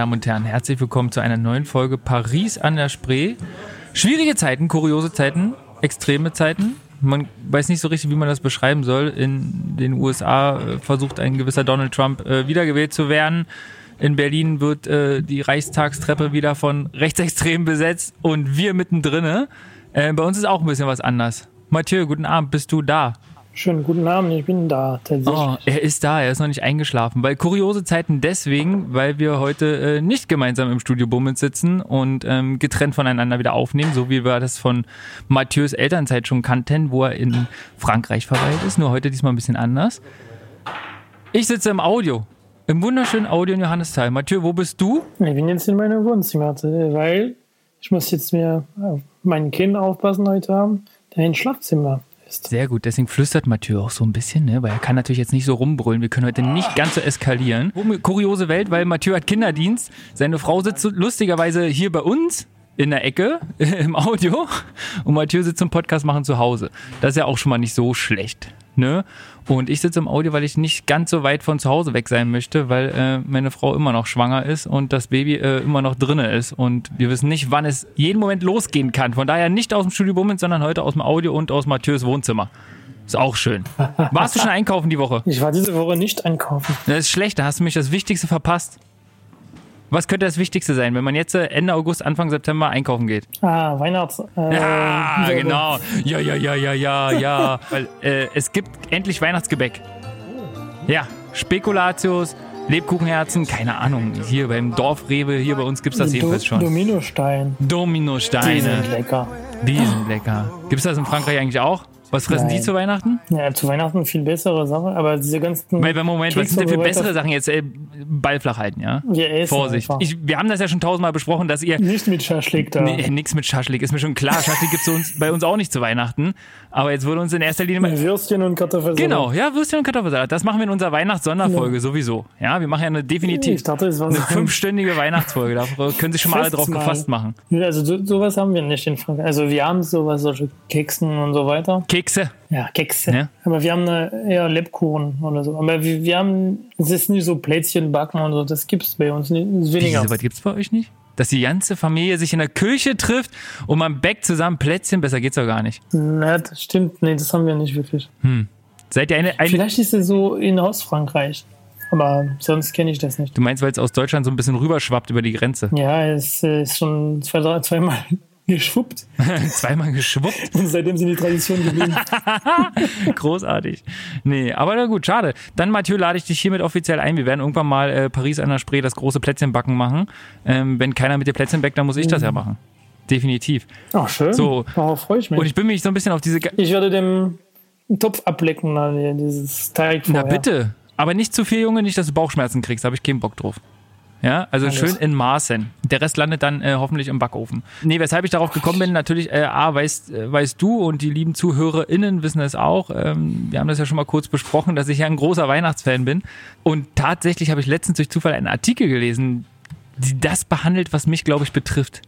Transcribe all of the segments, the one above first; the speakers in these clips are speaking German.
meine Damen und Herren. Herzlich willkommen zu einer neuen Folge Paris an der Spree. Schwierige Zeiten, kuriose Zeiten, extreme Zeiten. Man weiß nicht so richtig, wie man das beschreiben soll. In den USA äh, versucht ein gewisser Donald Trump äh, wiedergewählt zu werden. In Berlin wird äh, die Reichstagstreppe wieder von Rechtsextremen besetzt und wir mittendrin. Bei uns ist auch ein bisschen was anders. Mathieu, guten Abend, bist du da? Schönen guten Abend, ich bin da tatsächlich. Oh, er ist da, er ist noch nicht eingeschlafen. Weil kuriose Zeiten deswegen, weil wir heute äh, nicht gemeinsam im Studio Bummels sitzen und ähm, getrennt voneinander wieder aufnehmen, so wie wir das von Mathieu's Elternzeit schon kannten, wo er in Frankreich verweilt ist. Nur heute diesmal ein bisschen anders. Ich sitze im Audio. Im wunderschönen Audio in Johannisthal. Mathieu, wo bist du? Ich bin jetzt in meinem Wohnzimmer, weil ich muss jetzt mir auf mein Kind aufpassen heute Abend, der ein Schlafzimmer ist. Sehr gut, deswegen flüstert Mathieu auch so ein bisschen, ne? weil er kann natürlich jetzt nicht so rumbrüllen. Wir können heute nicht ganz so eskalieren. Kuriose Welt, weil Mathieu hat Kinderdienst. Seine Frau sitzt lustigerweise hier bei uns in der Ecke im Audio und Mathieu sitzt zum Podcast machen zu Hause. Das ist ja auch schon mal nicht so schlecht. Ne? Und ich sitze im Audio, weil ich nicht ganz so weit von zu Hause weg sein möchte, weil äh, meine Frau immer noch schwanger ist und das Baby äh, immer noch drinne ist. Und wir wissen nicht, wann es jeden Moment losgehen kann. Von daher nicht aus dem Studio Bummens, sondern heute aus dem Audio und aus Mathieu's Wohnzimmer. Ist auch schön. Warst du schon einkaufen die Woche? Ich war diese Woche nicht einkaufen. Das ist schlecht, da hast du mich das Wichtigste verpasst. Was könnte das Wichtigste sein, wenn man jetzt äh, Ende August, Anfang September einkaufen geht? Ah, Weihnachts. Äh, Ja, Wiederbe- genau. Ja, ja, ja, ja, ja, ja. Weil äh, es gibt endlich Weihnachtsgebäck. Ja, Spekulatius, Lebkuchenherzen, keine Ahnung. Hier beim Dorfrewe, hier bei uns gibt's das jedenfalls schon. Dominostein. Die Dominosteine, sind lecker. die sind lecker. Gibt's das in Frankreich eigentlich auch? Was fressen die Nein. zu Weihnachten? Ja, zu Weihnachten viel bessere Sache, aber diese ganzen. Weil, Moment, was Kekse sind denn für bessere Sachen jetzt? Äh, Ball flach halten, ja? Wir essen Vorsicht. Ich, wir haben das ja schon tausendmal besprochen, dass ihr Nicht mit Schaschlik da. Nee, nix mit Schaschlik, ist mir schon klar. Schaschlik gibt's uns, bei uns auch nicht zu Weihnachten. Aber jetzt wurde uns in erster Linie mal. Würstchen und Kartoffelsalat. Genau, ja, Würstchen und Kartoffelsalat. Das machen wir in unserer Weihnachts-Sonderfolge sowieso. Ja, wir machen ja eine definitiv Ich dachte, es war eine so fünfstündige Weihnachtsfolge. Da können sich schon mal alle drauf gefasst machen. Also so, sowas haben wir nicht in Frankreich. Also wir haben sowas, solche Keksen und so weiter. Kekse. Ja, Kekse. Ja. Aber wir haben eine, eher Lebkuchen oder so. Aber wir, wir haben, es ist nicht so Plätzchen backen und so. Das gibt's bei uns nicht. Wie, weniger. so weit gibt's bei euch nicht? Dass die ganze Familie sich in der Küche trifft und man backt zusammen Plätzchen, besser geht's doch gar nicht. Na, das stimmt. Nee, das haben wir nicht wirklich. Seid ihr eine, eine Vielleicht ist es so in Ostfrankreich. Aber sonst kenne ich das nicht. Du meinst, weil es aus Deutschland so ein bisschen rüberschwappt über die Grenze? Ja, es ist schon zwei, drei, zweimal geschwuppt. Zweimal geschwuppt. Und seitdem sind die Tradition geblieben. Großartig. Nee, aber na gut, schade. Dann, Mathieu, lade ich dich hiermit offiziell ein. Wir werden irgendwann mal äh, Paris an der Spree das große Plätzchenbacken machen. Ähm, wenn keiner mit dir Plätzchen backt, dann muss ich das ja machen. Definitiv. Ach, schön. So. Darauf freue ich mich. Und ich bin mich so ein bisschen auf diese... Ge Ich werde dem Topf ablecken, na, dieses Teig Na vorher. bitte. Aber nicht zu viel, Junge, nicht, dass du Bauchschmerzen kriegst. Da habe ich keinen Bock drauf. Ja, also Alles. schön in Maßen. Der Rest landet dann äh, hoffentlich im Backofen. Nee, weshalb ich darauf gekommen bin, natürlich, äh, A, weißt, äh, weißt du und die lieben ZuhörerInnen wissen es auch. Ähm, wir haben das ja schon mal kurz besprochen, dass ich ja ein großer Weihnachtsfan bin. Und tatsächlich habe ich letztens durch Zufall einen Artikel gelesen, die das behandelt, was mich, glaube ich, betrifft.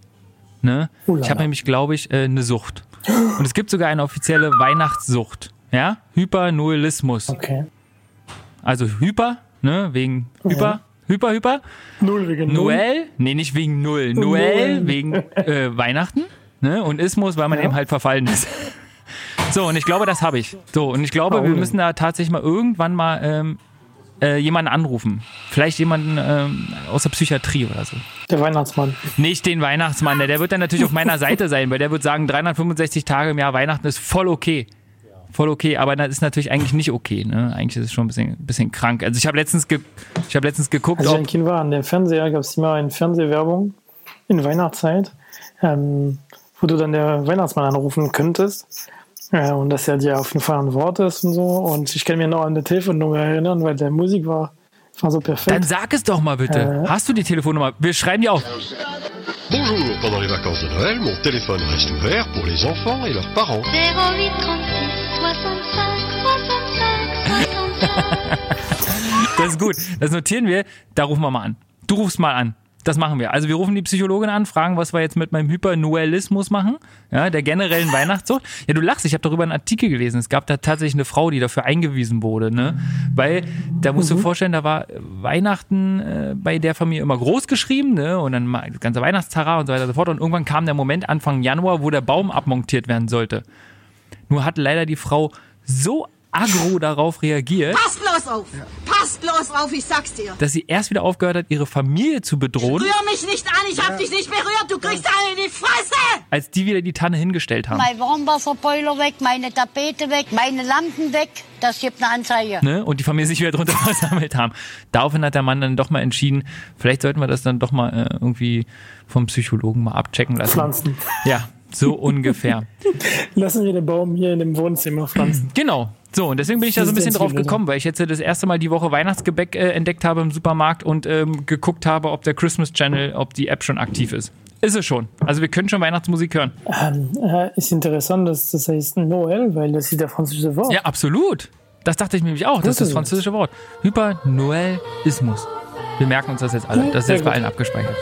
Ne? Ulala. Ich habe nämlich, glaube ich, äh, eine Sucht. Und es gibt sogar eine offizielle Weihnachtssucht. Ja? Hypernoelismus. Okay. Also Hyper, ne, wegen Hyper, Hyper, Hyper. Null wegen Null. Noel, nee, nicht wegen Null. Noel Noel. wegen äh, Weihnachten, ne, und Ismus, weil man Ja. eben halt verfallen ist. So, und ich glaube, das habe ich. So, und ich glaube, wir müssen da tatsächlich mal irgendwann mal ähm, äh, jemanden anrufen. Vielleicht jemanden ähm, aus der Psychiatrie oder so. Der Weihnachtsmann. Nicht den Weihnachtsmann, der, der wird dann natürlich auf meiner Seite sein, weil der wird sagen, 365 Tage im Jahr Weihnachten ist voll okay. Voll okay, aber das ist natürlich eigentlich nicht okay. Ne? Eigentlich ist es schon ein bisschen, bisschen krank. Also ich habe letztens, ge ich hab letztens geguckt, Als ich ein Kind war, an dem Fernseher gab es immer eine Fernsehwerbung in Weihnachtszeit, ähm, wo du dann der Weihnachtsmann anrufen könntest. Ja, und dass er dir auf jeden Fall ein Wort ist und so. Und ich kann mich noch an die Telefonnummer erinnern, weil der Musik war, war so perfekt. dann sag es doch mal bitte. Äh. Hast du die Telefonnummer? Wir schreiben die auf. Bonjour, pendant les vacances de Noël, mon téléphone reste ouvert pour les enfants et leurs parents. 08 36 65 65 65. Das ist gut. Das notieren wir. Da rufen wir mal an. Du rufst mal an. Das machen wir. Also wir rufen die Psychologin an, fragen, was wir jetzt mit meinem Hypernoelismus machen, ja, der generellen Weihnachtssucht. Ja, du lachst, ich habe darüber einen Artikel gelesen. Es gab da tatsächlich eine Frau, die dafür eingewiesen wurde, ne? Weil da musst du dir vorstellen, da war Weihnachten äh, bei der Familie immer groß geschrieben, ne? Und dann mal das ganze Weihnachtstara und so weiter und so fort. Und irgendwann kam der Moment Anfang Januar, wo der Baum abmontiert werden sollte. Nur hat leider die Frau so aggro darauf reagiert, Passt bloß auf! Passt bloß auf, ich sag's dir! dass sie erst wieder aufgehört hat, ihre Familie zu bedrohen, Rühr mich nicht an, ich hab dich nicht berührt, du kriegst alle in die Fresse! als die wieder die Tanne hingestellt haben. Mein Warmwasserboiler weg, meine Tapete weg, meine Lampen weg. Das gibt eine Anzeige. ne, und die Familie sich wieder drunter versammelt haben. Daraufhin hat der Mann dann doch mal entschieden, vielleicht sollten wir das dann doch mal äh, irgendwie vom Psychologen mal abchecken lassen. Pflanzen. Ja, so ungefähr. Lassen wir den Baum hier in dem Wohnzimmer pflanzen. Genau. So, und deswegen bin ich da so ein bisschen drauf gekommen, weil ich jetzt das erste Mal die Woche Weihnachtsgebäck äh, entdeckt habe im Supermarkt und ähm, geguckt habe, ob der Christmas Channel, ob die App schon aktiv ist. Ist es schon. Also wir können schon Weihnachtsmusik hören. Ähm, äh, ist interessant, dass das heißt Noël, weil das ist der französische Wort. Ja, absolut. Das dachte ich nämlich auch. Das ist das französische Wort. Hypernoelismus. Wir merken uns das jetzt alle. Das ist jetzt bei allen abgespeichert.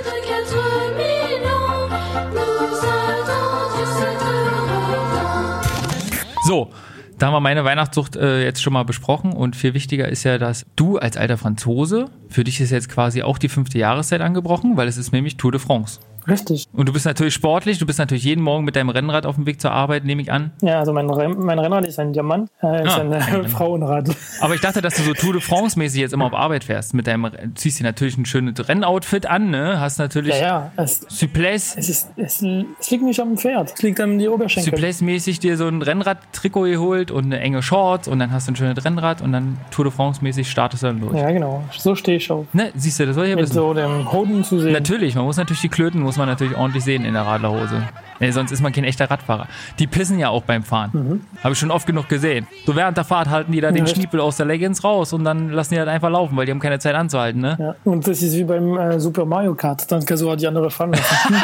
So, da haben wir meine Weihnachtssucht äh, jetzt schon mal besprochen und viel wichtiger ist ja, dass du als alter Franzose, für dich ist jetzt quasi auch die fünfte Jahreszeit angebrochen, weil es ist nämlich Tour de France. Richtig. Und du bist natürlich sportlich, du bist natürlich jeden Morgen mit deinem Rennrad auf dem Weg zur Arbeit, nehme ich an. Ja, also mein, Renn- mein Rennrad ist ein Diamant, äh, ist Ah, ein ein äh, Diamant. Frauenrad. Aber ich dachte, dass du so Tour de France-mäßig jetzt immer auf Arbeit fährst. Mit deinem, ziehst dir natürlich ein schönes Rennoutfit an, ne? Hast natürlich Ja, ja, es, Suples, es, ist, es, es liegt nicht am Pferd, es liegt an die Oberschenkel. Suples-mäßig dir so ein Rennrad-Trikot geholt und eine enge Shorts und dann hast du ein schönes Rennrad und dann Tour de France-mäßig startest du dann los. Ja, genau, so stehe ich auf. Ne, siehst du, das soll ich ja Mit wissen. so dem Hoden zu sehen. Natürlich, man muss natürlich die Klöten, muss man natürlich ordentlich sehen in der Radlerhose. Nee, sonst ist man kein echter Radfahrer. Die pissen ja auch beim Fahren. Habe ich schon oft genug gesehen. So während der Fahrt halten die da den echt? Schniepel aus der Leggings raus und dann lassen die halt einfach laufen, weil die haben keine Zeit anzuhalten, ne? Ja, und das ist wie beim äh, Super Mario Kart, dann kannst du halt die andere fahren lassen.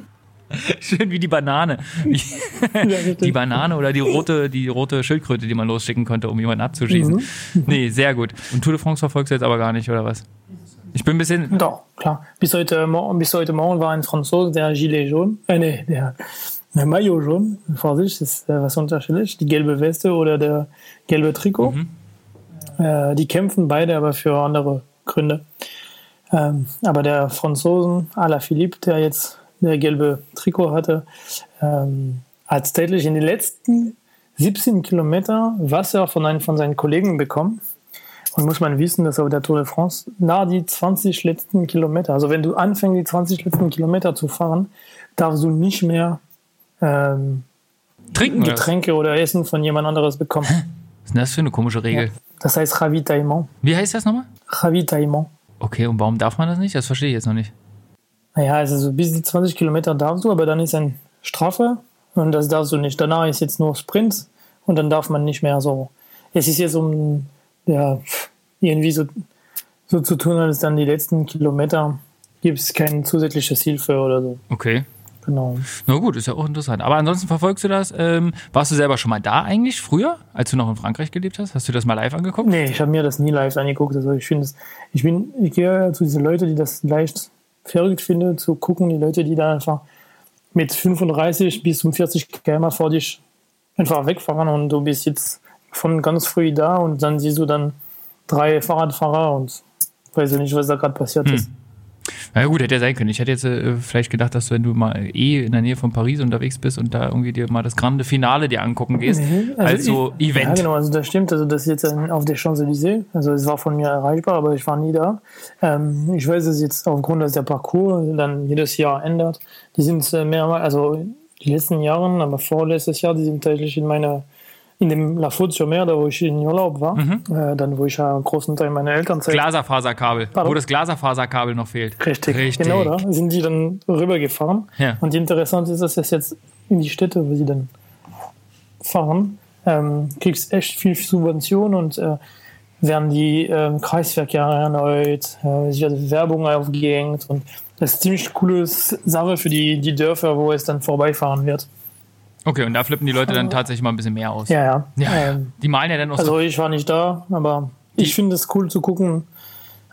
Schön wie die Banane. Ja, die Banane oder die rote, die rote Schildkröte, die man losschicken konnte, um jemanden abzuschießen. Mhm. Nee, sehr gut. Und Tour de France verfolgst du jetzt aber gar nicht, oder was? Ich bin ein bisschen. Doch, klar. Bis heute, Morgen, bis heute Morgen war ein Franzose, der Gilet jaune, äh, nee, der, der Maillot jaune, Vorsicht, das ist äh, was unterschiedlich, die gelbe Weste oder der gelbe Trikot. Äh, die kämpfen beide aber für andere Gründe. Ähm, aber der Franzosen, Alaphilippe, der jetzt der gelbe Trikot hatte, ähm, hat tatsächlich in den letzten 17 Kilometer Wasser von einem von seinen Kollegen bekommen. Und muss man wissen, dass auf der Tour de France nach die 20 letzten Kilometer, also wenn du anfängst, die 20 letzten Kilometer zu fahren, darfst du nicht mehr ähm, Trinken. Getränke oder Essen von jemand anderes bekommen. Was ist denn das für eine komische Regel? Das heißt Ravitaillement. Wie heißt das nochmal? Ravitaillement. Okay, und warum darf man das nicht? Das verstehe ich jetzt noch nicht. Naja, also so bis die 20 Kilometer darfst du, aber dann ist ein Strafe und das darfst du nicht. Danach ist jetzt nur Sprint und dann darf man nicht mehr so. Es ist jetzt um ja, irgendwie so, so zu tun, als dann die letzten Kilometer gibt es keine zusätzliche Hilfe oder so. Okay. Genau. Na gut, ist ja auch interessant. Aber ansonsten verfolgst du das. Ähm, warst du selber schon mal da eigentlich früher, als du noch in Frankreich gelebt hast? Hast du das mal live angeguckt? Nee, ich habe mir das nie live angeguckt. Also ich finde es, ich bin, ich gehe zu diesen Leuten, die das leicht verrückt finden, zu gucken, die Leute, die da einfach mit 35 bis zum 40 km vor dich einfach wegfahren und du bist jetzt von ganz früh da und dann siehst du dann drei Fahrradfahrer und weiß ich nicht, was da gerade passiert ist. Na gut, hätte ja sein können. Ich hätte jetzt äh, vielleicht gedacht, dass du, wenn du mal eh in der Nähe von Paris unterwegs bist und da irgendwie dir mal das grande Finale dir angucken gehst, Nee, als so ich, Event. Ja, genau, also das stimmt. Also das ist jetzt auf der Champs-Élysées. Also es war von mir erreichbar, aber ich war nie da. Ähm, ich weiß es jetzt aufgrund, dass der Parcours dann jedes Jahr ändert. Die sind äh, mehrmals, also die letzten Jahren, aber vorletztes Jahr, die sind tatsächlich in meiner in dem La Faute sur Mer, da wo ich in Urlaub war, Mhm. äh, dann wo ich ja einen großen Teil meiner Elternzeit Glaserfaserkabel, Pardon? wo das Glaserfaserkabel noch fehlt. Richtig, Richtig. genau da sind die dann rübergefahren. Ja. Und interessant ist, dass das jetzt in die Städte, wo sie dann fahren, ähm, kriegst echt viel Subvention und äh, werden die ähm, Kreisverkehre erneut, äh, es wird Werbung aufgehängt und das ist ziemlich coole Sache für die, die Dörfer, wo es dann vorbeifahren wird. Okay, und da flippen die Leute dann tatsächlich mal ein bisschen mehr aus. Ja, ja. Ja. Ähm, Die malen ja dann auch so. also ich war nicht da, aber ich finde es cool zu gucken.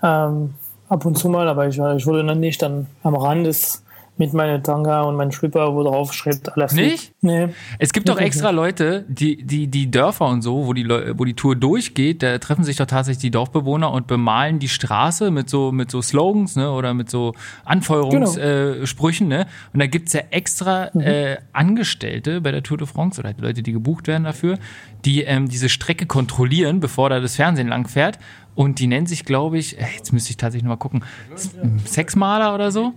Ähm, ab und zu mal, aber ich, ich wurde dann nicht dann am Rand des mit meiner Tanga und meinem Schlüpper, wo drauf schreibt, aller Nicht? Nee. Es gibt doch extra Leute, die, die, die Dörfer und so, wo die, wo die Tour durchgeht, da treffen sich doch tatsächlich die Dorfbewohner und bemalen die Straße mit so, mit so Slogans, ne, oder mit so Anfeuerungssprüchen, äh, Sprüchen, ne. Und da gibt's ja extra äh, Angestellte bei der Tour de France oder Leute, die gebucht werden dafür, die ähm, diese Strecke kontrollieren, bevor da das Fernsehen lang fährt. Und die nennen sich, glaube ich, äh, jetzt müsste ich tatsächlich nochmal gucken, Sexmaler oder so.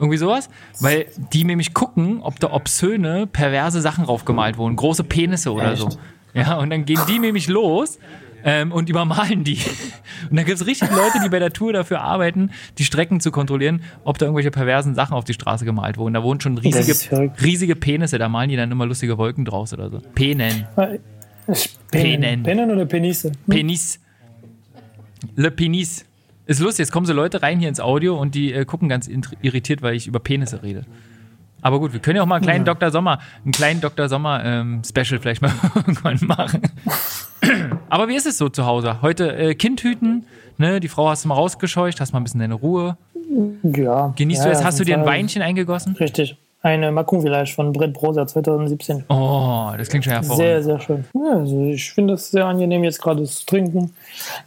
Irgendwie sowas, weil die nämlich gucken, ob da obszöne, perverse Sachen draufgemalt wurden, große Penisse oder so. Ja, und dann gehen die nämlich los ähm, und übermalen die. Und dann gibt es richtig Leute, die bei der Tour dafür arbeiten, die Strecken zu kontrollieren, ob da irgendwelche perversen Sachen auf die Straße gemalt wurden. Da wohnen schon riesige, riesige Penisse, da malen die dann immer lustige Wolken draus oder so. Penen. Ich- Penen. Pennen oder Penisse? Penis. Le Penis. Ist lustig, jetzt kommen so Leute rein hier ins Audio und die äh, gucken ganz irritiert, weil ich über Penisse rede. Aber gut, wir können ja auch mal einen kleinen Dr. Sommer, einen kleinen Dr. Sommer ähm, Special vielleicht mal irgendwann machen. Aber wie ist es so zu Hause? Heute äh, Kind hüten, ne? Die Frau hast du mal rausgescheucht, hast mal ein bisschen deine Ruhe. Ja. Genießt ja, du es? Hast du dir ein. Weinchen eingegossen? Richtig. Eine Macron Village von Brett Brosa 2017. Oh, das klingt schon Sehr, hervorragend. sehr schön. Ja, also ich finde es sehr angenehm, jetzt gerade zu trinken.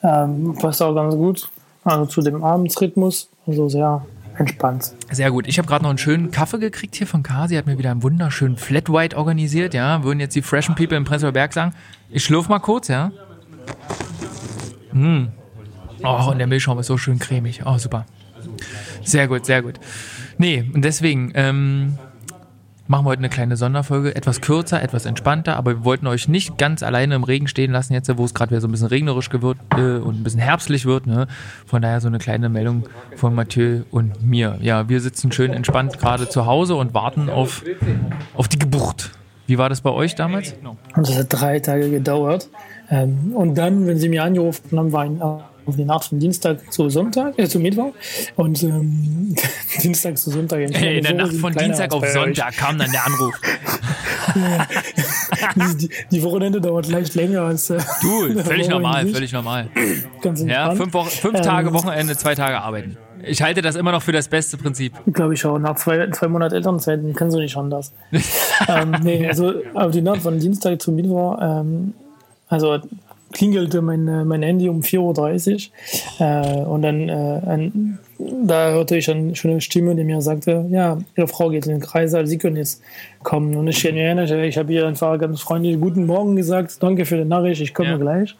Ähm, passt auch ganz gut. Also zu dem Abendsrhythmus. Also sehr entspannt. Sehr gut. Ich habe gerade noch einen schönen Kaffee gekriegt hier von Kasi. Hat mir wieder einen wunderschönen Flat White organisiert. Ja, würden jetzt die freshen People im Prenzlauer Berg sagen. Ich schlürf mal kurz, ja. Mm. Oh, und der Milchschaum ist so schön cremig. Oh, super. Sehr gut, sehr gut. Nee, und deswegen ähm, machen wir heute eine kleine Sonderfolge. Etwas kürzer, etwas entspannter, aber wir wollten euch nicht ganz alleine im Regen stehen lassen, jetzt, wo es gerade wieder so ein bisschen regnerisch wird äh, und ein bisschen herbstlich wird. Ne? Von daher so eine kleine Meldung von Mathieu und mir. Ja, wir sitzen schön entspannt gerade zu Hause und warten auf, auf die Geburt. Wie war das bei euch damals? Das hat drei Tage gedauert. Ähm, und dann, wenn sie mir angerufen haben, war ein, auf die Nacht von Dienstag zu Sonntag, äh, zu Mittwoch. Und ähm, Dienstag zu Sonntag. In der Nacht von Dienstag auf Sonntag kam dann der Anruf. Die, die, Wochenende dauert leicht länger als. Äh, Du, völlig normal, völlig normal. Ganz Ja, fünf, Wochen, fünf Ähm, Tage Wochenende, zwei Tage arbeiten. Ich halte das immer noch für das beste Prinzip. glaube ich auch. Nach zwei, zwei Monaten Elternzeit kannst du nicht anders. ähm, nee, also auf die Nacht von Dienstag zu Mittwoch, ähm, also klingelte mein, äh, mein Handy um 4.30 Uhr äh, und dann äh, ein, da hörte ich eine Stimme, die mir sagte, ja, Ihre Frau geht in den Kreißsaal, Sie können jetzt kommen. Und ich erinnere, ich habe ihr einfach ganz freundlich Guten Morgen gesagt, danke für die Nachricht, ich komme Ja. gleich.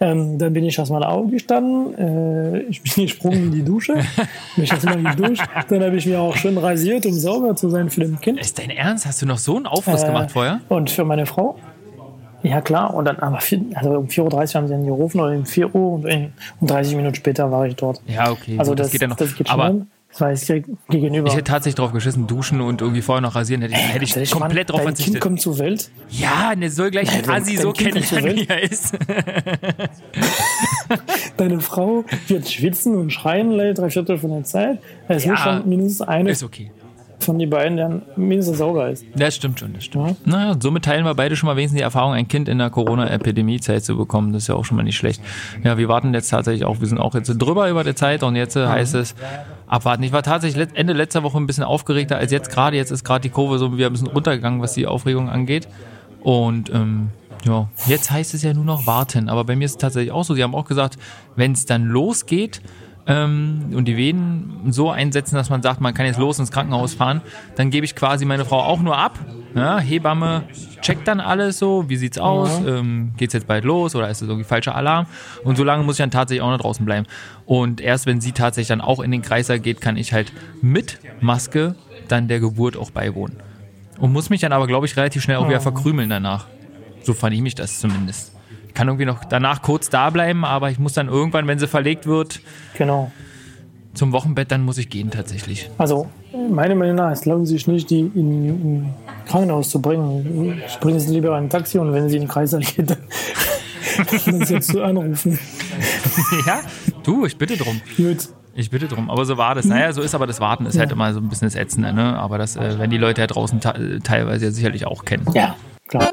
Ähm, dann bin ich erstmal aufgestanden, äh, ich bin gesprungen in die Dusche, mich erstmal geduscht, dann habe ich mir auch schön rasiert, um sauber zu sein für den Kind. Ist dein Ernst? Hast du noch so einen Aufriss Äh, gemacht vorher? Und für meine Frau? Ja, klar. Und dann, aber vier, also um 4.30 Uhr haben sie dann gerufen oder um 4 Uhr und, in, und 30 Minuten später war ich dort. Ja, okay. Also das, das, geht ja noch. das geht Aber schnell. Das war jetzt direkt gegenüber. ich hätte tatsächlich drauf geschissen, duschen und irgendwie vorher noch rasieren. Hätte ich, hätte ich Ehrlich, komplett Mann, drauf dein Kind verzichtet. kommt zur Welt. Ja, der soll gleich Assi dein so kennenlernen, wie er ist. Deine Frau wird schwitzen und schreien, drei Viertel von der Zeit. Es Ja. muss schon mindestens eine Ist okay. Von den beiden, der mindestens sauber ist. Das stimmt schon, das stimmt. Naja, somit teilen wir beide schon mal wenigstens die Erfahrung, ein Kind in der Corona-Epidemie-Zeit zu bekommen. Das ist ja auch schon mal nicht schlecht. Ja, wir warten jetzt tatsächlich auch, wir sind auch jetzt drüber über der Zeit und jetzt äh, heißt es abwarten. Ich war tatsächlich Ende letzter Woche ein bisschen aufgeregter als jetzt gerade. Jetzt ist gerade die Kurve so wieder ein bisschen runtergegangen, was die Aufregung angeht. Und ähm, ja, jetzt heißt es ja nur noch warten. Aber bei mir ist es tatsächlich auch so. Sie haben auch gesagt, wenn es dann losgeht, ähm, und die Venen so einsetzen, dass man sagt, man kann jetzt los ins Krankenhaus fahren, dann gebe ich quasi meine Frau auch nur ab. Ja, Hebamme checkt dann alles so, wie sieht's aus, ähm, geht's jetzt bald los oder ist das irgendwie falscher Alarm? Und so lange muss ich dann tatsächlich auch noch draußen bleiben. Und erst wenn sie tatsächlich dann auch in den Kreißsaal geht, kann ich halt mit Maske dann der Geburt auch beiwohnen. Und muss mich dann aber, glaube ich, relativ schnell auch wieder verkrümeln danach. So vernehme ich das zumindest. Ich kann irgendwie noch danach kurz da bleiben, aber ich muss dann irgendwann, wenn sie verlegt wird, Genau. zum Wochenbett, dann muss ich gehen tatsächlich. Also, meiner Meinung nach, es lohnt sich nicht, die in, in Krankenhaus zu bringen. Ich bringe sie lieber ein Taxi und wenn sie in den Kreißsaal geht, dann, dann sie jetzt zu anrufen. ja, du, ich bitte drum. Gut. Ich bitte drum. Aber so war das. Naja, so ist aber das Warten ist halt immer so ein bisschen das Ätzende, ne? Aber das, äh, wenn die Leute ja draußen teilweise ja sicherlich auch kennen. Ja, klar.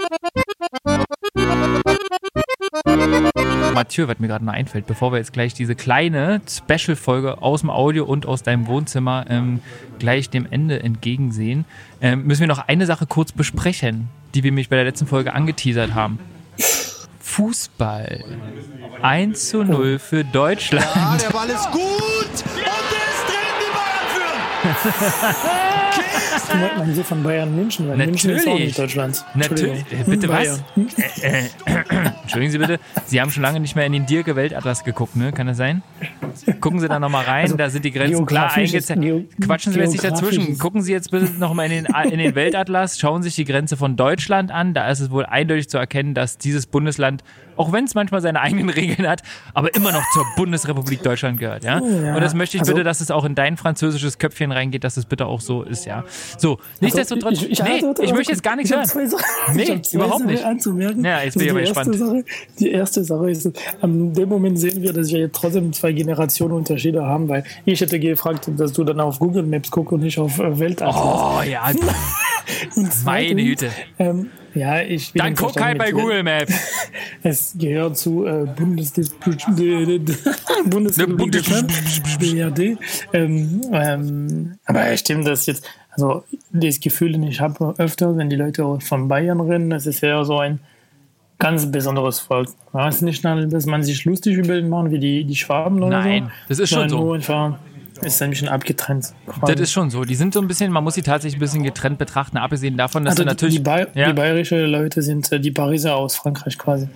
Mathieu, was mir gerade noch einfällt, bevor wir jetzt gleich diese kleine Special-Folge aus dem Audio und aus deinem Wohnzimmer ähm, gleich dem Ende entgegensehen, ähm, müssen wir noch eine Sache kurz besprechen, die wir mich bei der letzten Folge angeteasert haben. Fußball. 1 zu 0 für Deutschland. Ja, der Ball ist gut und der ist drin, die Bayern führen. Du meinst man so von Bayern München, weil München ist auch Natürlich. nicht Deutschland. Natürlich. Äh, Bitte Bayern. was? Äh, äh, Entschuldigen Sie bitte. Sie haben schon lange nicht mehr in den Dirke Weltatlas geguckt, ne? Kann das sein? Gucken Sie da nochmal rein, Also, da sind die Grenzen klar eingezeichnet. Quatschen Sie jetzt nicht dazwischen. Gucken Sie jetzt bitte nochmal in den, in den Weltatlas, schauen sich die Grenze von Deutschland an. Da ist es wohl eindeutig zu erkennen, dass dieses Bundesland, auch wenn es manchmal seine eigenen Regeln hat, aber immer noch zur Bundesrepublik Deutschland gehört, ja? Ja, Und das möchte ich also- bitte, dass es auch in dein französisches Köpfchen reingeht, dass es bitte auch so ist, ja? So, nichtsdestotrotz, Also, ich, ich, nee, warte, warte, ich möchte jetzt gar nichts ich hören. Nee, ich überhaupt nicht. Anzumerken. Ja, jetzt bin ich aber gespannt. Sache, die erste Sache ist, an dem Moment sehen wir, dass wir jetzt trotzdem zwei Generationen Unterschiede haben, weil ich hätte gefragt, dass du dann auf Google Maps guckst und nicht auf äh, Weltatlas. Oh ja, meine Güte. Ähm, ja, ich bin Dann guck halt bei Google Maps. Es gehört zu äh, Bundes Bundesrepublik BRD. Ähm, ähm, aber stimmt das jetzt, also das Gefühl, das ich habe öfter, wenn die Leute von Bayern reden, das ist ja so ein ganz besonderes Volk. Es ist nicht, dass man sich lustig über den machen, wie die, die Schwaben oder Nein, so. das ist schon so. Ist ein bisschen abgetrennt. quasi. Das ist schon so. Die sind so ein bisschen, man muss sie tatsächlich ein bisschen getrennt betrachten, abgesehen davon, dass also natürlich. die, Bay ja, die bayerische Leute sind äh, die Pariser aus Frankreich quasi.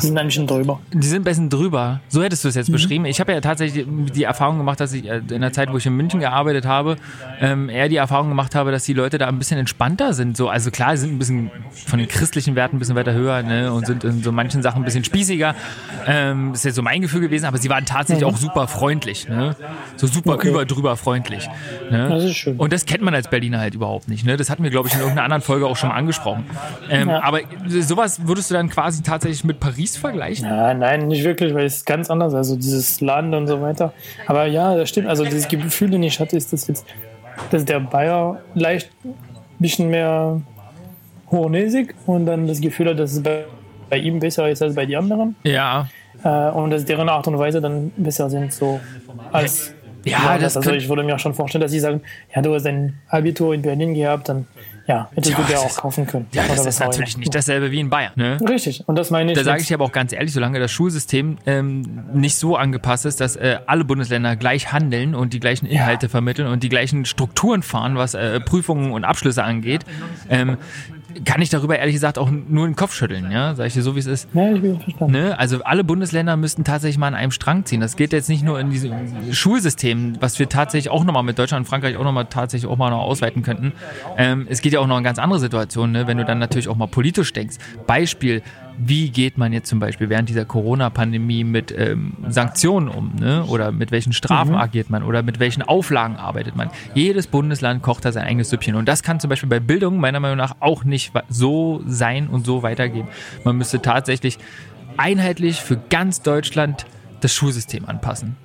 Die sind ein bisschen drüber. die sind ein bisschen drüber. So hättest du es jetzt Mhm. beschrieben. Ich habe ja tatsächlich die Erfahrung gemacht, dass ich äh, in der Zeit, wo ich in München gearbeitet habe, ähm, eher die Erfahrung gemacht habe, dass die Leute da ein bisschen entspannter sind. So, also klar, sie sind ein bisschen von den christlichen Werten ein bisschen weiter höher ne, und sind in so manchen Sachen ein bisschen spießiger. Ähm, das ist jetzt so mein Gefühl gewesen, aber sie waren tatsächlich auch super freundlich. Ne? So super Mhm. Okay. über drüber freundlich. Ne? Das ist schön. Und das kennt man als Berliner halt überhaupt nicht. Ne? Das hatten wir, glaube ich, in irgendeiner anderen Folge auch schon mal angesprochen. Ähm, Ja. Aber sowas würdest du dann quasi tatsächlich mit Paris vergleichen? Ja, nein, nicht wirklich, weil es ist ganz anders, also dieses Land und so weiter. Aber ja, das stimmt, also dieses Gefühl, den ich hatte, ist, dass jetzt, dass der Bayer leicht ein bisschen mehr hochnäsig und dann das Gefühl hat, dass es bei, bei ihm besser ist als bei den anderen Ja. äh, und dass deren Art und Weise dann besser sind, so als Ja, woanders. das also könnt- ich würde mir auch schon vorstellen, dass sie sagen, ja, du hast dein Abitur in Berlin gehabt, dann ja, hättest Ja, das auch kaufen können. Ja, das ist natürlich nicht dasselbe wie in Bayern. Ne? Richtig, und das meine ich. Da sage ich dir aber auch ganz ehrlich, solange das Schulsystem ähm, nicht so angepasst ist, dass äh, alle Bundesländer gleich handeln und die gleichen Inhalte vermitteln und die gleichen Strukturen fahren, was äh, Prüfungen und Abschlüsse angeht, ähm, kann ich darüber ehrlich gesagt auch nur den Kopf schütteln. Ja, sage ich dir so, wie es ist. Ja, ich bin verstanden. Ne? Also alle Bundesländer müssten tatsächlich mal an einem Strang ziehen. Das geht jetzt nicht nur in diesem Schulsystem, was wir tatsächlich auch nochmal mit Deutschland und Frankreich auch nochmal tatsächlich auch mal noch ausweiten könnten. Ähm, es geht ja auch noch in ganz andere Situationen, ne? wenn du dann natürlich auch mal politisch denkst. Beispiel, wie geht man jetzt zum Beispiel während dieser Corona-Pandemie mit ähm, Sanktionen um? Ne? Oder mit welchen Strafen agiert man? Oder mit welchen Auflagen arbeitet man? Jedes Bundesland kocht da sein eigenes Süppchen. Und das kann zum Beispiel bei Bildung meiner Meinung nach auch nicht so sein und so weitergehen. Man müsste tatsächlich einheitlich für ganz Deutschland das Schulsystem anpassen.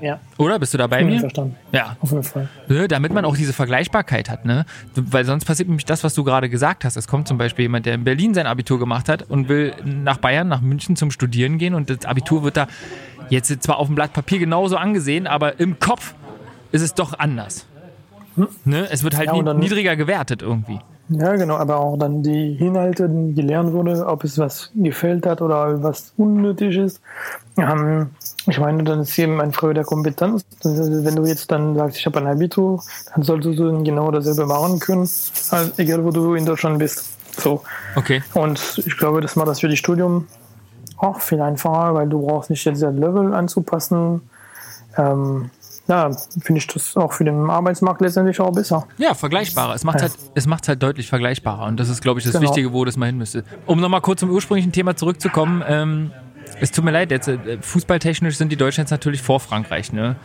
Ja, Oder? Bist du da bei ich bin mir? verstanden. Ja. Auf jeden Fall. Damit man auch diese Vergleichbarkeit hat, ne? Weil sonst passiert nämlich das, was du gerade gesagt hast. Es kommt zum Beispiel jemand, der in Berlin sein Abitur gemacht hat und will nach Bayern, nach München zum Studieren gehen und das Abitur wird da jetzt zwar auf dem Blatt Papier genauso angesehen, aber im Kopf ist es doch anders. Ne? Es wird halt Ja, niedriger gewertet irgendwie. Ja, genau, aber auch dann die Inhalte, die gelernt wurde, ob es was gefällt hat oder was unnötig ist. Ähm, ich meine, dann ist eben ein Frage der Kompetenz. Also, Wenn du jetzt dann sagst, ich habe ein Abitur, dann solltest du dann genau dasselbe machen können, egal wo du in Deutschland bist. So. Okay. Und ich glaube, das macht das für die Studium auch viel einfacher, weil du brauchst nicht jetzt das Level anzupassen. Ähm, ja, finde ich das auch für den Arbeitsmarkt letztendlich auch besser. Ja, vergleichbarer. Es macht Ja. halt, es macht halt deutlich vergleichbarer. Und das ist, glaube ich, das Genau. Wichtige, wo das mal hin müsste. Um nochmal kurz zum ursprünglichen Thema zurückzukommen, ähm, es tut mir leid, jetzt äh, fußballtechnisch sind die Deutschen jetzt natürlich vor Frankreich, ne?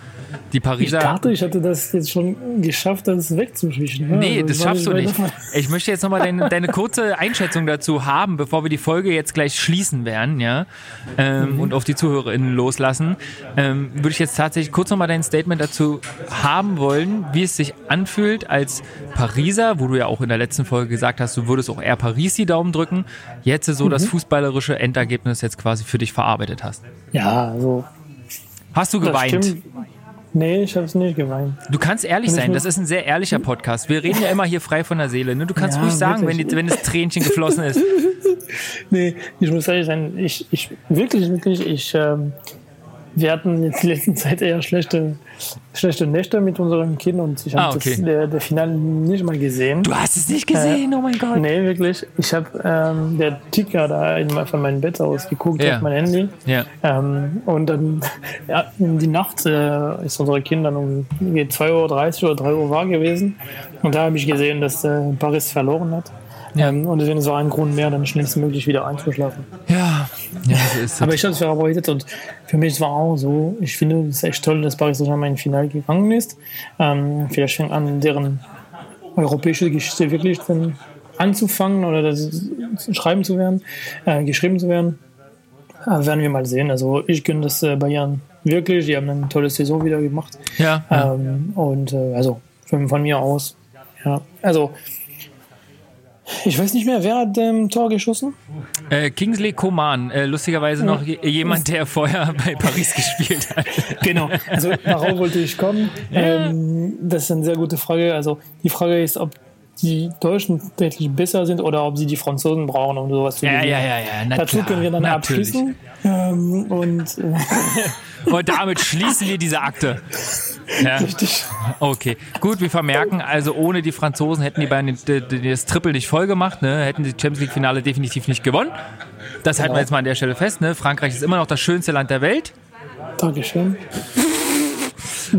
Die Ich Pariser. dachte, ich hätte das jetzt schon geschafft, das wegzuschwischen. ne? Nee, Also, das ich schaffst du nicht. Ich möchte jetzt nochmal deine, deine kurze Einschätzung dazu haben, bevor wir die Folge jetzt gleich schließen werden, ja, ähm, und auf die ZuhörerInnen loslassen. Ähm, würde ich jetzt tatsächlich kurz nochmal dein Statement dazu haben wollen, wie es sich anfühlt als Pariser, wo du ja auch in der letzten Folge gesagt hast, du würdest auch eher Paris die Daumen drücken. Jetzt so das fußballerische Endergebnis jetzt quasi für dich verarbeitet hast. Ja, also. Hast du geweint? Nee, ich habe es nicht geweint. Du kannst ehrlich sein, das ist ein sehr ehrlicher Podcast. Wir reden ja immer hier frei von der Seele. Ne? Du kannst Ja, ruhig sagen, wenn, die, wenn das Tränchen geflossen ist. Nee, ich muss ehrlich sein, ich, ich wirklich, wirklich, ich, ähm, wir hatten jetzt in der letzten Zeit eher schlechte, schlechte Nächte mit unseren Kindern und ich habe Ah, okay. das der, der Finale nicht mal gesehen. Du hast es nicht gesehen, oh mein Gott. Nee, wirklich. Ich habe ähm, der Ticker da in, von meinem Bett aus geguckt Ja. auf mein Handy. Ja. Ähm, und dann, ja, in die Nacht äh, ist unsere Kinder um 2.30 Uhr oder 3 Uhr war gewesen. Und da habe ich gesehen, dass äh, Paris verloren hat. Ähm, und deswegen war ein Grund mehr, dann schnellstmöglich wieder einzuschlafen. Ja, ja, so ist es. Aber ich habe es verarbeitet und für mich war auch so, ich finde es echt toll, dass Paris Saint-Germain in Finale gegangen ist. Ähm, vielleicht fängt an, deren europäische Geschichte wirklich dann anzufangen oder das schreiben zu werden, äh, geschrieben zu werden. Äh, werden wir mal sehen. Also ich gönne das äh, Bayern wirklich. Die haben eine tolle Saison wieder gemacht. ja, ja. Ähm, und äh, also von, von mir aus, ja. Also ich weiß nicht mehr, wer hat ähm, Tor geschossen? Äh, Kingsley Coman, äh, lustigerweise noch je- jemand, der vorher bei Paris gespielt hat. Genau, also darauf wollte ich kommen. Ähm, das ist eine sehr gute Frage. Also die Frage ist, ob die Deutschen deutlich besser sind oder ob sie die Franzosen brauchen, um sowas zu Ja, gewinnen. ja, ja, ja. Na Dazu können wir dann natürlich. abschließen. Ähm, und äh, Und damit schließen wir diese Akte. Ja. richtig. Okay, gut, wir vermerken, also ohne die Franzosen hätten die Bayern den- den- das Triple nicht voll gemacht, ne? hätten die Champions League Finale definitiv nicht gewonnen. Das halten wir jetzt mal an der Stelle fest. Ne? Frankreich ist immer noch das schönste Land der Welt. Dankeschön.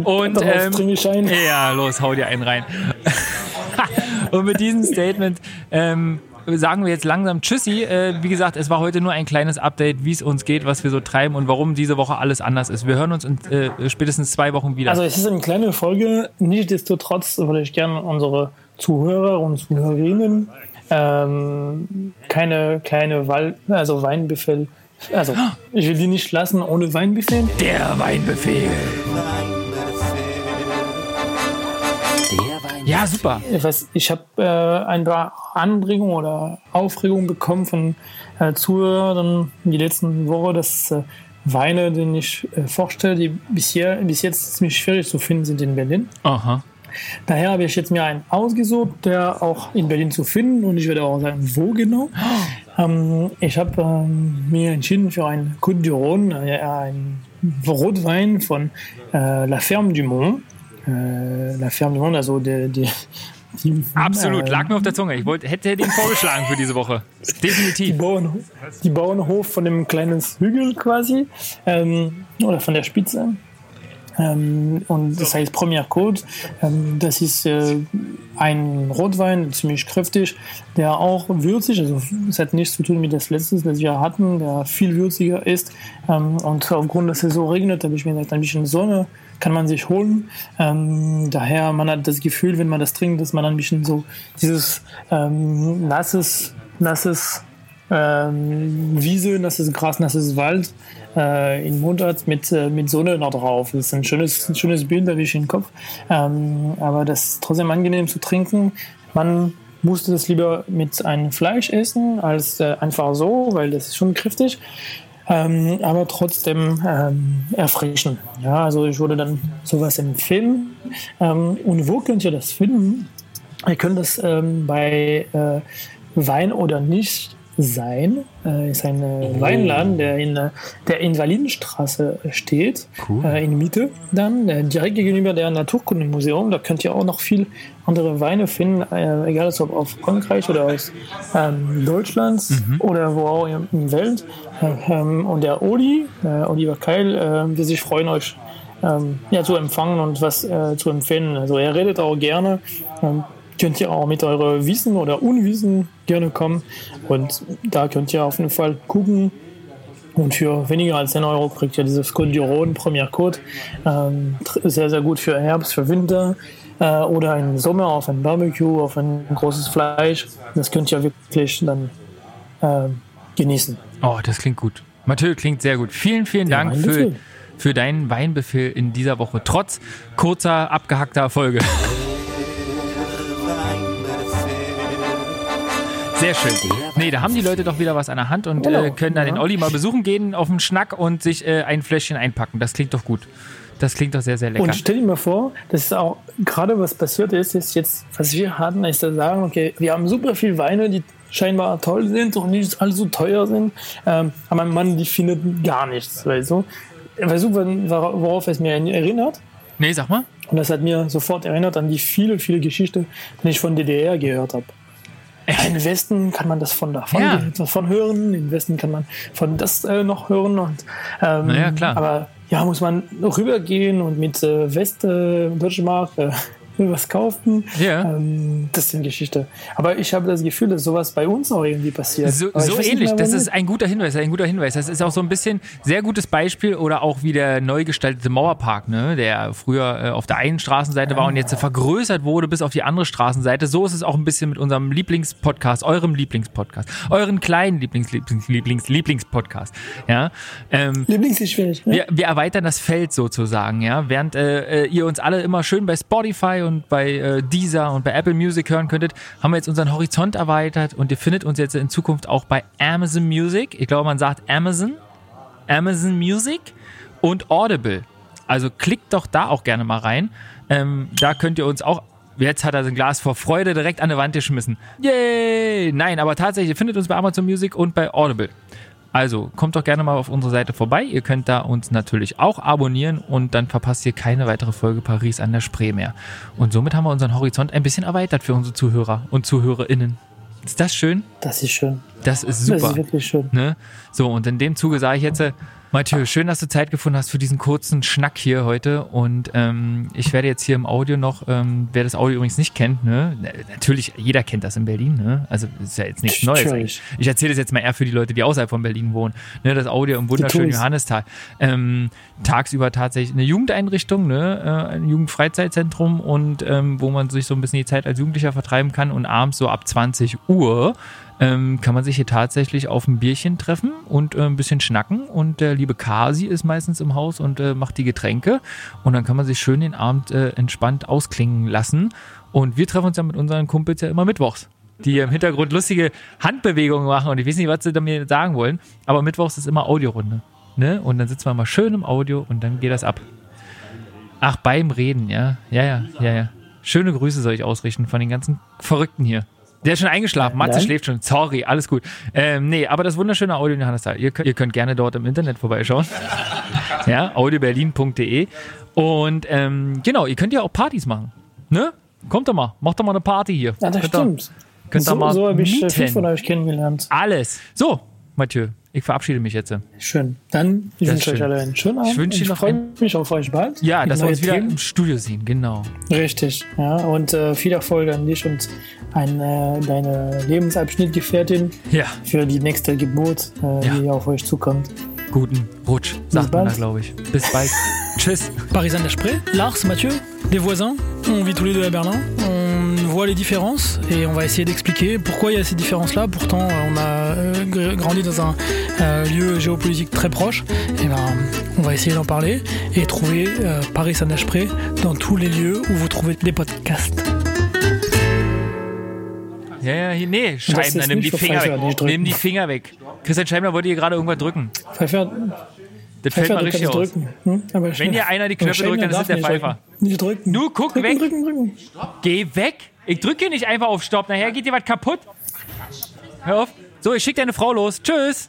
Und ähm, ja, los, hau dir einen rein. Und mit diesem Statement ähm, sagen wir jetzt langsam Tschüssi. Äh, wie gesagt, es war heute nur ein kleines Update, wie es uns geht, was wir so treiben und warum diese Woche alles anders ist. Wir hören uns in äh, spätestens zwei Wochen wieder. Also es ist eine kleine Folge. Nichtsdestotrotz würde ich gerne unsere Zuhörer und Zuhörerinnen ähm, keine kleine Wal also Weinbefehl. Also ich will die nicht lassen ohne Weinbefehl. Der Weinbefehl. Ja, super. Ich weiß, ich habe äh, ein paar Anregungen oder Aufregungen bekommen von äh, Zuhörern die letzten Woche, dass äh, Weine, die ich äh, vorstelle, die bisher, bis jetzt ziemlich schwierig zu finden sind in Berlin. Aha. Daher habe ich jetzt mir einen ausgesucht, der auch in Berlin zu finden und ich werde auch sagen, wo genau. Ähm, ich habe ähm, mir entschieden für einen Côte du Rhône, äh, einen Rotwein von äh, La Ferme du Mont. Äh, La Ferme du Mont, also der, der, die, Absolut, äh, lag mir auf der Zunge. Ich wollte, hätte den vorgeschlagen für diese Woche. die, Definitiv. Bauernhof, die Bauernhof von dem kleinen Hügel quasi ähm, oder von der Spitze. Ähm, und das heißt Premier Côte. Ähm, das ist äh, ein Rotwein, ziemlich kräftig, der auch würzig, also es hat nichts zu tun mit das letzte, das wir hatten, der viel würziger ist. Ähm, und aufgrund, dass es so regnet, habe ich mir gesagt, ein bisschen Sonne kann man sich holen. Ähm, daher, man hat das Gefühl, wenn man das trinkt, dass man ein bisschen so dieses ähm, nasses, nasses ähm, Wiese, nasses Gras, nasses Wald äh, im Mund hat mit, äh, mit Sonne noch drauf. Das ist ein schönes, ein schönes Bild, da habe ich im Kopf. Ähm, aber das ist trotzdem angenehm zu trinken. Man musste das lieber mit einem Fleisch essen, als äh, einfach so, weil das ist schon kräftig. Ähm, aber trotzdem ähm, erfrischen. Ja, also ich würde dann sowas empfehlen. Ähm, und wo könnt ihr das finden? Ihr könnt das ähm, bei äh, Wein oder nicht sein. Äh, ist ein äh, Weinladen, der in äh, der Invalidenstraße steht, äh, in Mitte. Dann äh, direkt gegenüber der Naturkundemuseum. Da könnt ihr auch noch viel andere Weine finden, äh, egal ob aus Frankreich oder aus ähm, Deutschland oder wo auch in der Welt. Äh, ähm, und der Oli, äh, Oliver Keil, äh, wird sich freuen, euch ähm, ja, zu empfangen und was äh, zu empfehlen. Also er redet auch gerne. Könnt ihr auch mit eurem Wissen oder Unwissen gerne kommen. Und da könnt ihr auf jeden Fall gucken. Und für weniger als 10 Euro kriegt ihr dieses du Rhône Premier Code. Ähm, sehr, sehr gut für Herbst, für Winter äh, oder im Sommer auf ein Barbecue, auf ein großes Fleisch. Das könnt ihr wirklich dann äh, genießen. Oh, das klingt gut. Mathieu klingt sehr gut. Vielen, vielen Der Dank für, für deinen Weinbefehl in dieser Woche. Trotz kurzer, abgehackter Folge. Sehr schön. Nee, da haben die Leute doch wieder was an der Hand und Genau, äh, können dann ja. den Olli mal besuchen gehen auf den Schnack und sich äh, ein Fläschchen einpacken. Das klingt doch gut. Das klingt doch sehr, sehr lecker. Und stell dir mal vor, das ist auch gerade was passiert ist, ist jetzt, was wir hatten, ist zu sagen, okay, wir haben super viel Weine, die scheinbar toll sind und nicht allzu teuer sind, ähm, aber man, die findet gar nichts, weißt du. Weißt du, worauf es mir erinnert? nee, sag mal. Und das hat mir sofort erinnert an die viele, viele Geschichten, die ich von DDR gehört habe. Im Westen kann man das von davon, Ja. davon hören, im Westen kann man von das äh, noch hören. Und, ähm, Na ja, klar. Aber ja, muss man rübergehen und mit äh, West, äh, Deutsche Mark äh, was kaufen. Ja. Ähm, das ist eine Geschichte. Aber ich habe das Gefühl, dass sowas bei uns auch irgendwie passiert. So, so ähnlich. mehr, Das ist ein guter Hinweis, ein guter Hinweis. Das ist auch so ein bisschen sehr gutes Beispiel oder auch wie der neu gestaltete Mauerpark, ne, der früher äh, auf der einen Straßenseite war und jetzt vergrößert wurde bis auf die andere Straßenseite. So ist es auch ein bisschen mit unserem Lieblingspodcast, eurem Lieblingspodcast, euren kleinen Lieblings, Lieblings, Lieblings, Lieblingspodcast. Ja. Ähm, Lieblings ist schwierig. Ne? wir, wir erweitern das Feld sozusagen, ja. Während äh, äh, ihr uns alle immer schön bei Spotify und bei äh, Deezer und bei Apple Music hören könntet, haben wir jetzt unseren Horizont erweitert und ihr findet uns jetzt in Zukunft auch bei Amazon Music. Ich glaube, man sagt Amazon, Amazon Music und Audible. Also klickt doch da auch gerne mal rein. Ähm, da könnt ihr uns auch. Jetzt hat er sein Glas vor Freude direkt an die Wand geschmissen. Yay! Nein, aber tatsächlich, ihr findet uns bei Amazon Music und bei Audible. Also kommt doch gerne mal auf unsere Seite vorbei. Ihr könnt da uns natürlich auch abonnieren und dann verpasst ihr keine weitere Folge Paris an der Spree mehr. Und somit haben wir unseren Horizont ein bisschen erweitert für unsere Zuhörer und ZuhörerInnen. Ist das schön? Das ist schön. Das ist Das super. ist wirklich schön. Ne? So, und in dem Zuge sage ich jetzt, äh, Mathieu, schön, dass du Zeit gefunden hast für diesen kurzen Schnack hier heute. Und ähm, ich werde jetzt hier im Audio noch, ähm, wer das Audio übrigens nicht kennt, ne, na- natürlich, jeder kennt das in Berlin, ne? Also ist ja jetzt nichts Neues. Eigentlich. Ich erzähle das jetzt mal eher für die Leute, die außerhalb von Berlin wohnen. Ne, das Audio im wunderschönen. Johannistal. Ähm, tagsüber tatsächlich eine Jugendeinrichtung, ne, äh, ein Jugendfreizeitzentrum und ähm, wo man sich so ein bisschen die Zeit als Jugendlicher vertreiben kann und abends so ab 20 Uhr ähm, kann man sich hier tatsächlich auf ein Bierchen treffen und äh, ein bisschen schnacken. Und der liebe Kasi ist meistens im Haus und äh, macht die Getränke. Und dann kann man sich schön den Abend äh, entspannt ausklingen lassen. Und wir treffen uns ja mit unseren Kumpels ja immer mittwochs. Die im Hintergrund lustige Handbewegungen machen und ich weiß nicht, was sie da mir sagen wollen. Aber mittwochs ist immer Audiorunde. Ne? Und dann sitzen wir mal schön im Audio und dann geht das ab. Ach, beim Reden, ja. Ja, ja, ja, ja. Schöne Grüße soll ich ausrichten von den ganzen Verrückten hier. Der ist schon eingeschlafen. Matze Nein. schläft schon. Sorry, alles gut. Ähm, nee, aber das wunderschöne Audio in Johannesthal. Ihr könnt, ihr könnt gerne dort im Internet vorbeischauen. ja, audioberlin.de. Und ähm, genau, ihr könnt ja auch Partys machen. Ne? Kommt doch mal, macht doch mal eine Party hier. Ja, das könnt ihr- stimmt. Könnt ihr so mal so habe ich äh, viel mieten. von euch kennengelernt. Alles. So, Mathieu, ich verabschiede mich jetzt. Schön. Dann ich wünsche euch schön. alle einen schönen Abend. wünsche und dir noch freue mich auf euch bald. Ja, dass wir uns wieder Themen. im Studio sehen, genau. Richtig, ja. Und äh, viel Erfolg an dich und an äh, deine Lebensabschnittgefährtin Ja, für die nächste Geburt, äh, Ja. die auf euch zukommt. guten Rutsch, sagt man da, glaube ich. Bis bald. Tschüss. Paris Anne Desprez, Lars, Mathieu, des voisins. On vit tous les deux à Berlin. On voit les différences et on va essayer d'expliquer pourquoi il y a ces différences-là. Pourtant, euh, on a euh, gr- grandi dans un euh, lieu géopolitique très proche. Et ben, on va essayer d'en parler et trouver euh, Paris Anne Desprez dans tous les lieux où vous trouvez des podcasts. Ja, ja, hier- nee, Scheibner, nimm die Finger Pfeifer, weg. Nimm die Finger weg. Christian Scheibner wollte hier gerade irgendwas drücken. Pfeiffer, Das fällt Pfeiffer mal du richtig aus. Hm? Wenn schnell. hier einer die Knöpfe drückt, dann ist es der Pfeifer. drücken. Nicht drücken. Du, guck drücken, weg. Drücken, drücken. Geh weg. Ich drücke hier nicht einfach auf Stopp. Nachher geht dir was kaputt. Hör auf. So, ich schick deine Frau los. Tschüss.